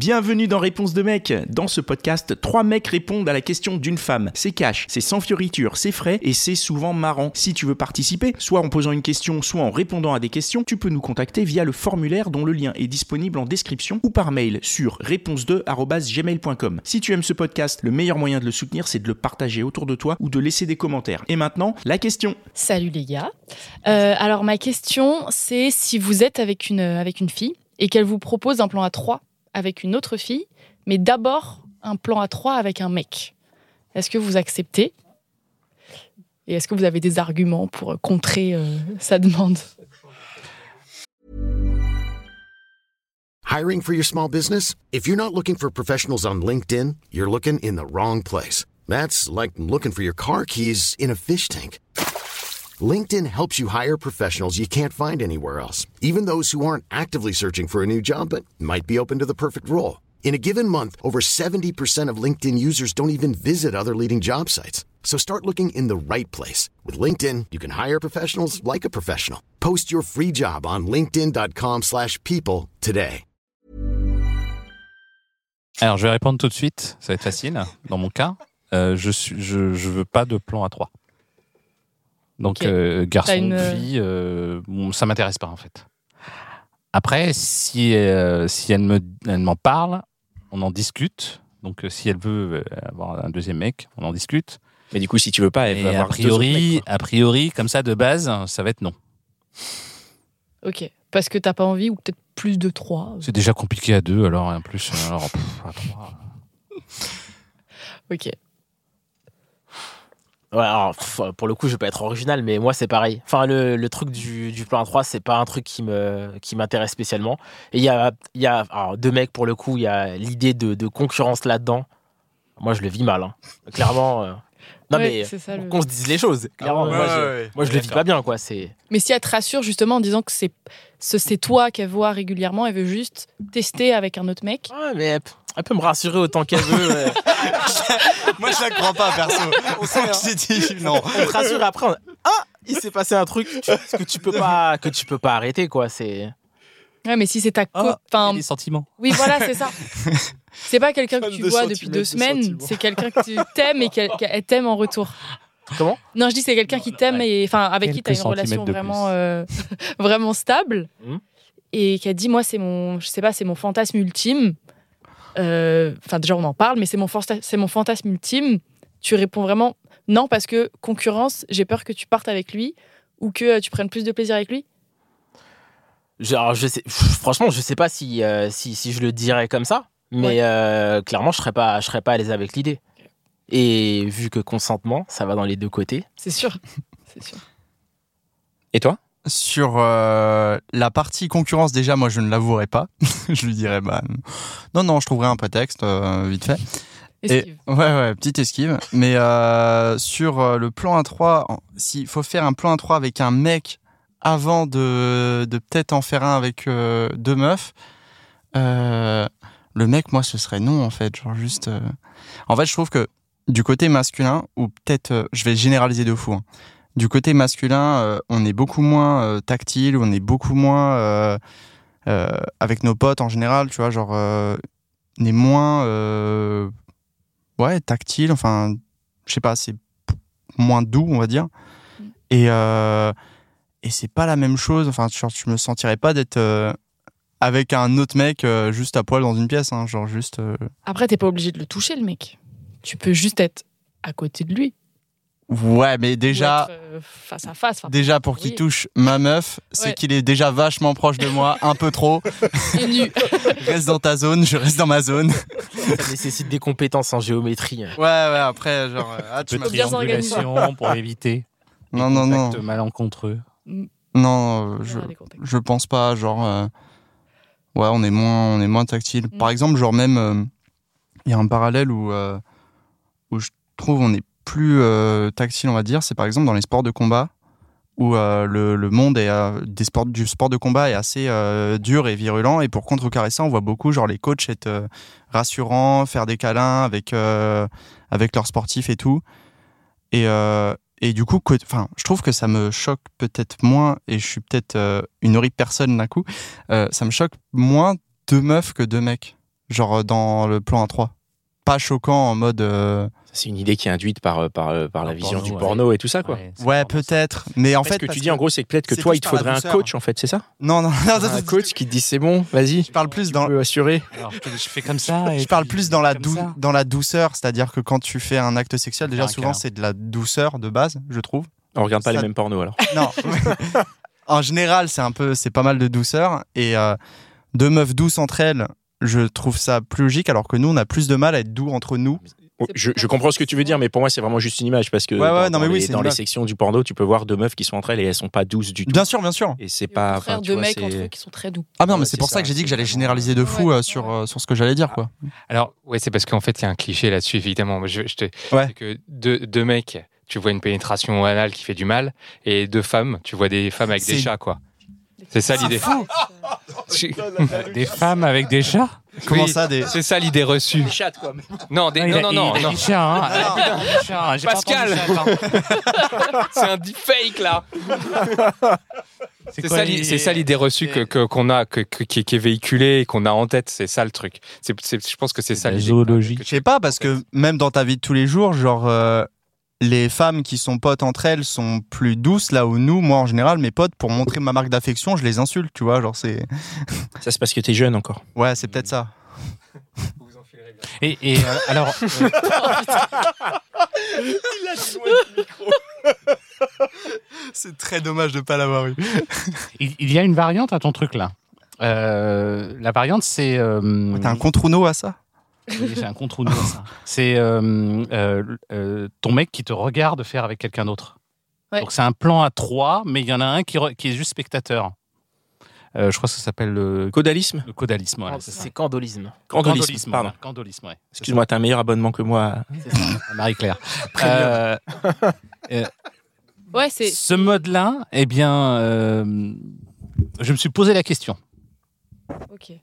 Bienvenue dans Réponse de mec. Dans ce podcast, trois mecs répondent à la question d'une femme. C'est cash, c'est sans fioriture, c'est frais et c'est souvent marrant. Si tu veux participer, soit en posant une question, soit en répondant à des questions, tu peux nous contacter via le formulaire dont le lien est disponible en description ou par mail sur réponse2@gmail.com. Si tu aimes ce podcast, le meilleur moyen de le soutenir, c'est de le partager autour de toi ou de laisser des commentaires. Et maintenant, la question. Salut les gars. Euh, alors ma question, c'est si vous êtes avec une, avec une fille et qu'elle vous propose un plan à trois avec une autre fille, mais d'abord un plan à trois avec un mec. Est-ce que vous acceptez? Et est-ce que vous avez des arguments pour contrer euh, sa demande? Hiring for your small business? If you're not looking for professionals on LinkedIn, you're looking in the wrong place. That's like looking for your car keys in a fish tank. LinkedIn helps you hire professionals you can't find anywhere else, even those who aren't actively searching for a new job but might be open to the perfect role. In a given month, over 70% of LinkedIn users don't even visit other leading job sites. So start looking in the right place. With LinkedIn, you can hire professionals like a professional. Post your free job on linkedin.com slash people today. Alors, je vais répondre tout de suite. Ça va être facile. Dans mon cas, euh, je suis, je, je veux pas de plan à trois. Donc, euh, garçon, une- fille, euh, bon, ça m'intéresse pas en fait. Après, si, euh, si elle me, elle m'en parle, on en discute. Donc, euh, si elle veut euh, avoir un deuxième mec, on en discute. Mais du coup, si tu veux pas, elle Et va a avoir deux autres priori, mecs, a priori, comme ça de base, ça va être non. Ok. Parce que t'as pas envie ou peut-être plus de trois C'est déjà compliqué à deux, alors en plus, euh, alors pff, à trois. Ok. Ouais, alors, pff, pour le coup, je vais pas être original, mais moi, c'est pareil. Enfin, le, le truc du, du plan à 3, c'est pas un truc qui me qui m'intéresse spécialement. Et il y a, il y a alors, deux mecs, pour le coup, il y a l'idée de, de concurrence là-dedans. Moi, je le vis mal. hein. Clairement. euh, Non, Ouais, mais c'est ça, le- qu'on se dise les choses. Clairement, ouais, moi, ouais, je, ouais. moi, je le vis pas bien, quoi. C'est. Mais si elle te rassure justement en disant que c'est ce c'est toi qu'elle voit régulièrement, elle veut juste tester avec un autre mec. Ouais, mais elle, peut- elle peut me rassurer autant qu'elle veut. Moi, je la crois pas, perso. Je t'ai dit, non. on te rassure après, on- ah, il s'est passé un truc tu- que tu peux pas que tu peux pas arrêter, quoi. C'est. Ouais, mais si c'est ta Ah, copain, a des sentiments. oui voilà c'est ça. C'est pas quelqu'un que tu de vois depuis deux de semaines, c'est quelqu'un que tu t'aimes et qu'elle qu'elle t'aime en retour. Comment? Non, je dis c'est quelqu'un qui t'aime et enfin avec qui tu as une relation vraiment euh, vraiment stable Mhm. et qui a dit moi c'est mon je sais pas c'est mon fantasme ultime. Euh, Enfin déjà on en parle mais c'est mon c'est mon fantasme ultime. Tu réponds vraiment non parce que concurrence j'ai peur que tu partes avec lui ou que euh, tu prennes plus de plaisir avec lui? Je, alors, je sais, pff, franchement, je sais pas si, euh, si, si je le dirais comme ça, mais Ouais. euh, clairement, je serais pas, je serais pas à l'aise avec l'idée. Et vu que consentement, ça va dans les deux côtés. C'est sûr. C'est sûr. Et toi? Sur euh, la partie concurrence, déjà, moi, je ne l'avouerai pas. je lui dirais, bah, non, non, je trouverai un prétexte, euh, vite fait. Esquive. Ouais, ouais, petite esquive. Mais euh, sur euh, le plan A3, en- s'il faut faire un plan A3 avec un mec avant de, de peut-être en faire un avec euh, deux meufs, euh, le mec, moi, ce serait non, en fait. Genre juste. euh, En fait, je trouve que du côté masculin, ou peut-être, euh, je vais généraliser de fou, hein. du côté masculin, euh, on est beaucoup moins euh, tactile, on est beaucoup moins. avec nos potes en général, tu vois, genre. on est moins. ouais, tactile, enfin, je sais pas, c'est moins doux, on va dire. Mm. Et, et c'est pas la même chose, enfin, genre, je me sentirais pas d'être avec un autre mec euh, juste à poil dans une pièce, hein, genre juste. euh, Après t'es pas obligé de le toucher le mec. Tu peux juste être à côté de lui. Ouais, mais déjà. être, euh, face à face. Enfin, Déjà, pour qu'il Oui. touche ma meuf, c'est Ouais. qu'il est déjà vachement proche de moi, un peu trop. nus. Reste dans ta zone, je reste dans ma zone. Ça nécessite des compétences en géométrie. Ouais, ouais, après, genre, euh, ah, tu triangulation pour éviter Non, non, non. malencontreux. Non, euh, je, contacts. Je pense pas, genre. euh, ouais, on est moins, on est moins tactile. Mm. Par exemple, genre même, euh, il y a un parallèle où, euh, trouve on est plus euh, tactile, on va dire. C'est par exemple dans les sports de combat où euh, le, le monde est, euh, des sports, du sport de combat est assez dur et virulent. Et pour contrecarrer ça, on voit beaucoup genre les coachs être rassurants, faire des câlins avec, avec leurs sportifs et tout. Et, et du coup, enfin, je trouve que ça me choque peut-être moins, et je suis peut-être une horrible personne d'un coup, ça me choque moins deux meufs que deux mecs. genre dans le plan A3. Pas choquant en mode. euh, C'est une idée qui est induite par, euh, par, euh, par la vision porno, du ouais. porno et tout ça, quoi. Ouais, peut-être. Mais en fait, ce que tu dis, en gros, c'est que peut-être que toi, il te faudrait un coach, en fait, c'est ça Non, non, non, non, Un coach qui te dit c'est bon, vas-y, Je parle plus tu dans. peux assurer. Alors, je fais comme ça. et Je parle plus dans la, dou- ça. dans la douceur, c'est-à-dire que quand tu fais un acte sexuel, déjà un souvent c'est de la douceur de base, je trouve. On regarde pas Ça- les mêmes pornos alors. Non. en général, c'est un peu, c'est pas mal de douceur et euh, deux meufs douces entre elles, je trouve ça plus logique, alors que nous, on a plus de mal à être doux entre nous. Oh, Je, je comprends ce que tu veux dire, mais pour moi, c'est vraiment juste une image parce que Ouais, ouais, dans, non, mais dans oui, les, c'est dans les sections du porno, tu peux voir deux meufs qui sont entre elles et elles sont pas douces du tout. Bien sûr, bien sûr. Et c'est au pas. contraire, tu deux vois, mecs entre eux qui sont très doux. Ah non, mais c'est c'est pour ça, ça, que j'ai dit que j'allais généraliser de fou Ouais, euh, sur, ouais. euh, sur ce que j'allais dire, quoi. Alors, ouais, c'est parce qu'en fait, il y a un cliché là-dessus, évidemment. Je, je te, que deux, deux mecs, tu vois une pénétration anale qui fait du mal, et deux femmes, tu vois des femmes avec des chats, quoi. C'est ça l'idée. C'est Des femmes avec des chats Comment Oui, ça, des. C'est ça l'idée reçue. Chatte, quoi. Non, des, il non, a- non, il non, a non. dit chat, hein. Ah, Il a dit chat, hein. J'ai pas Pascal. entendu chat. C'est un deepfake là. C'est quoi ça, les- l'i- c'est ça l'idée reçue que que- qu'on a, que, que- qui, qui est véhiculée et qu'on a en tête. C'est ça le truc. C'est, c'est- je pense que c'est ça la l'idée. zoologie. Je sais pas, parce que même dans ta vie de tous les jours, genre, euh, les femmes qui sont potes entre elles sont plus douces, là où nous, moi en général, mes potes, pour montrer ma marque d'affection, je les insulte, tu vois, genre c'est. Ça, c'est parce que t'es jeune encore. Ouais, c'est peut-être ça. Et, et, euh, alors, euh, C'est très dommage de pas l'avoir eu. il, il y a une variante à ton truc là. Euh, la variante, c'est. euh, T'as un contre Uno à ça? Oui, j'ai un contre nous à ça. C'est euh, euh, euh, ton mec qui te regarde faire avec quelqu'un d'autre. Ouais. Donc c'est un plan à trois, mais il y en a un qui, re- qui est juste spectateur. Euh, je crois que ça s'appelle le, Caudalisme le caudalisme. c'est. C'est candolisme. Candolisme, pardon. Candolisme, ouais. Excuse-moi, t'as un meilleur abonnement que moi. C'est ça. ça, Marie-Claire. Euh, Ouais, c'est. ce mode-là, eh bien, euh, je me suis posé la question.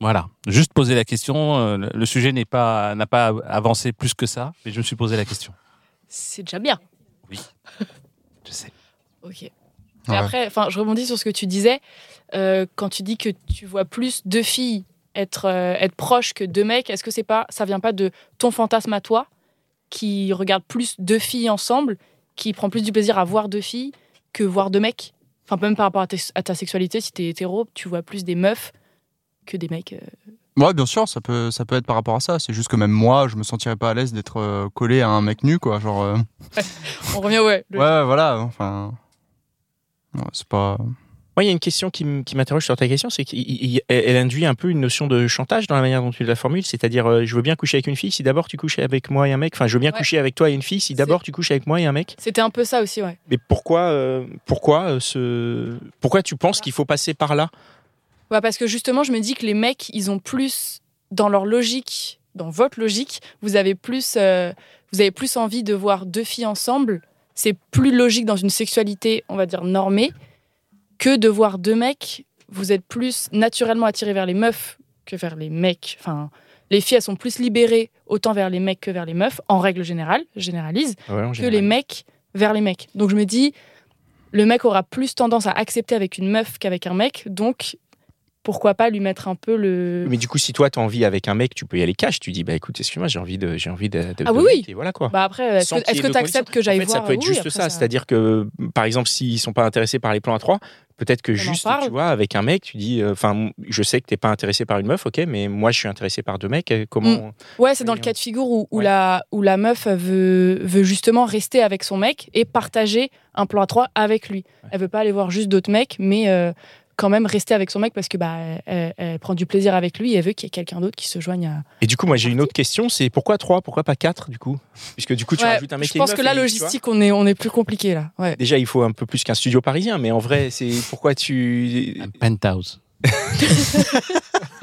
Voilà, juste poser la question. euh, le- sujet n'est pas n'a pas avancé plus que ça, mais je me suis posé la question. C'est déjà bien. Je sais. Ok. Et Ouais. après, enfin, je rebondis sur ce que tu disais. Euh, quand tu dis que tu vois plus deux filles être, euh, être proches que deux mecs, est-ce que c'est pas, ça vient pas de ton fantasme à toi qui regarde plus deux filles ensemble, qui prend plus du plaisir à voir deux filles que voir deux mecs? Enfin, même par rapport à, à ta sexualité, si t'es hétéro, tu vois plus des meufs que des mecs. euh. Ouais, bien sûr, ça peut, ça peut être par rapport à ça. C'est juste que même moi, je me sentirais pas à l'aise d'être euh, collé à un mec nu, quoi. Genre. euh, On revient, ouais. le- Ouais, voilà. Enfin. ouais, c'est pas. Moi, il y a une question qui m'interroge sur ta question, c'est qu'elle induit un peu une notion de chantage dans la manière dont tu la formules, c'est-à-dire euh, je veux bien coucher avec une fille si d'abord tu couches avec moi et un mec, enfin je veux bien Ouais. coucher avec toi et une fille si d'abord tu couches avec moi et un mec. C'était un peu ça aussi, ouais. Mais pourquoi, euh, pourquoi euh, ce, pourquoi tu penses qu'il faut passer par là? Ouais, parce que justement, je me dis que les mecs, ils ont plus, dans leur logique, dans votre logique, vous avez plus, euh, vous avez plus envie de voir deux filles ensemble. C'est plus logique dans une sexualité, on va dire, normée, que de voir deux mecs. Vous êtes plus naturellement attiré vers les meufs que vers les mecs. Enfin, les filles, elles sont plus libérées autant vers les mecs que vers les meufs, en règle générale, je généralise que les mecs vers les mecs. Donc je me dis, le mec aura plus tendance à accepter avec une meuf qu'avec un mec, donc pourquoi pas lui mettre un peu le... Mais du coup, si toi tu as envie avec un mec, tu peux y aller cash. Tu dis bah écoute, excuse-moi, j'ai envie de, j'ai envie de, de- Ah oui, oui. Et voilà quoi. Bah après, est-ce que tu acceptes que j'aille En fait, voir ça peut être Oui, juste ça, c'est-à-dire que par exemple, s'ils sont pas intéressés par les plans à trois, peut-être que en juste, tu vois, avec un mec, tu dis, euh, enfin, je sais que t'es pas intéressé par une meuf, ok, mais moi je suis intéressé par deux mecs. euh, Comment Ouais, c'est dans le cas de figure où, où Ouais. la, où la meuf veut, veut justement rester avec son mec et partager un plan à trois avec lui. Elle veut pas aller voir juste d'autres mecs, mais euh, quand même rester avec son mec parce que bah, elle, elle prend du plaisir avec lui et elle veut qu'il y ait quelqu'un d'autre qui se joigne à... Et du coup, moi j'ai une autre question, c'est pourquoi trois, pourquoi pas quatre du coup? Puisque du coup, tu Ouais, rajoutes un mec je et une pense que vois, logistique, on est, on est plus compliqué là. Ouais. Déjà, il faut un peu plus qu'un studio parisien, mais en vrai, c'est pourquoi tu. Un penthouse.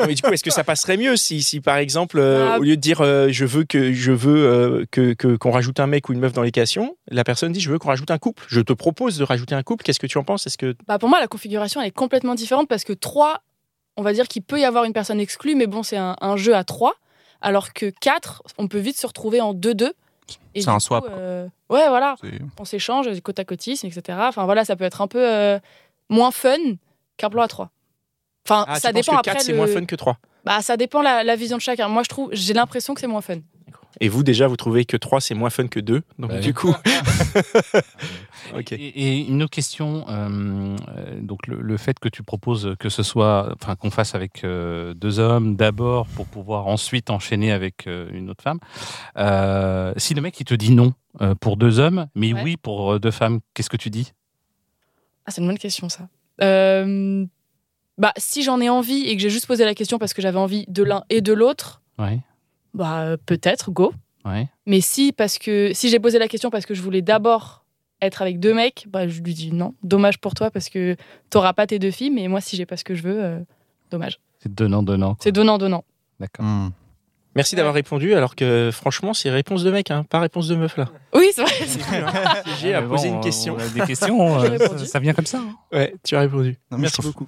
Mais du coup, est-ce que ça passerait mieux si, si par exemple, euh, Ah. au lieu de dire euh, je veux que je veux euh, que que- qu'on rajoute un mec ou une meuf dans l'équation, la personne dit je veux qu'on rajoute un couple. Je te propose de rajouter un couple. Qu'est-ce que tu en penses? Est-ce que Bah pour moi, la configuration, elle est complètement différente parce que 3, on va dire qu'il peut y avoir une personne exclue, mais bon, c'est un, un jeu à 3. Alors que 4, on peut vite se retrouver en 2-2. Et C'est un coup, swap, euh, ouais, voilà. c'est- On s'échange, côte à côtisme, etc. Enfin voilà, ça peut être un peu euh, moins fun qu'un plan à 3. Enfin, ah, ça tu dépend que après. 4 c'est le- moins fun que 3 Bah, ça dépend la, la vision de chacun. Moi, je trouve, j'ai l'impression que c'est moins fun. Et vous, déjà, vous trouvez que 3, c'est moins fun que 2. Donc, Ouais. du coup. ok. Et, et une autre question, euh, donc le, le fait que tu proposes que ce soit, enfin qu'on fasse avec euh, deux hommes d'abord pour pouvoir ensuite enchaîner avec euh, une autre femme. euh, si le mec il te dit non euh, pour deux hommes, mais Ouais. oui pour euh, deux femmes, qu'est-ce que tu dis? Ah, c'est une bonne question, ça. Bah, si j'en ai envie et que j'ai juste posé la question parce que j'avais envie de l'un et de l'autre, Ouais, bah, peut-être, go. ouais. Mais si, parce que, si j'ai posé la question parce que je voulais d'abord être avec deux mecs, bah, je lui dis non. Dommage pour toi parce que t'auras pas tes deux filles, mais moi, si j'ai pas ce que je veux, euh, dommage. C'est donnant donnant. C'est donnant-donnant. D'accord. Hmm. Merci d'avoir répondu, alors que franchement, c'est réponse de mec, hein, pas réponse de meuf là. Oui, c'est vrai. J'ai à Mais poser une question. on a des questions, euh, ça, ça vient comme ça. hein. Ouais, tu as répondu. Non, Merci beaucoup.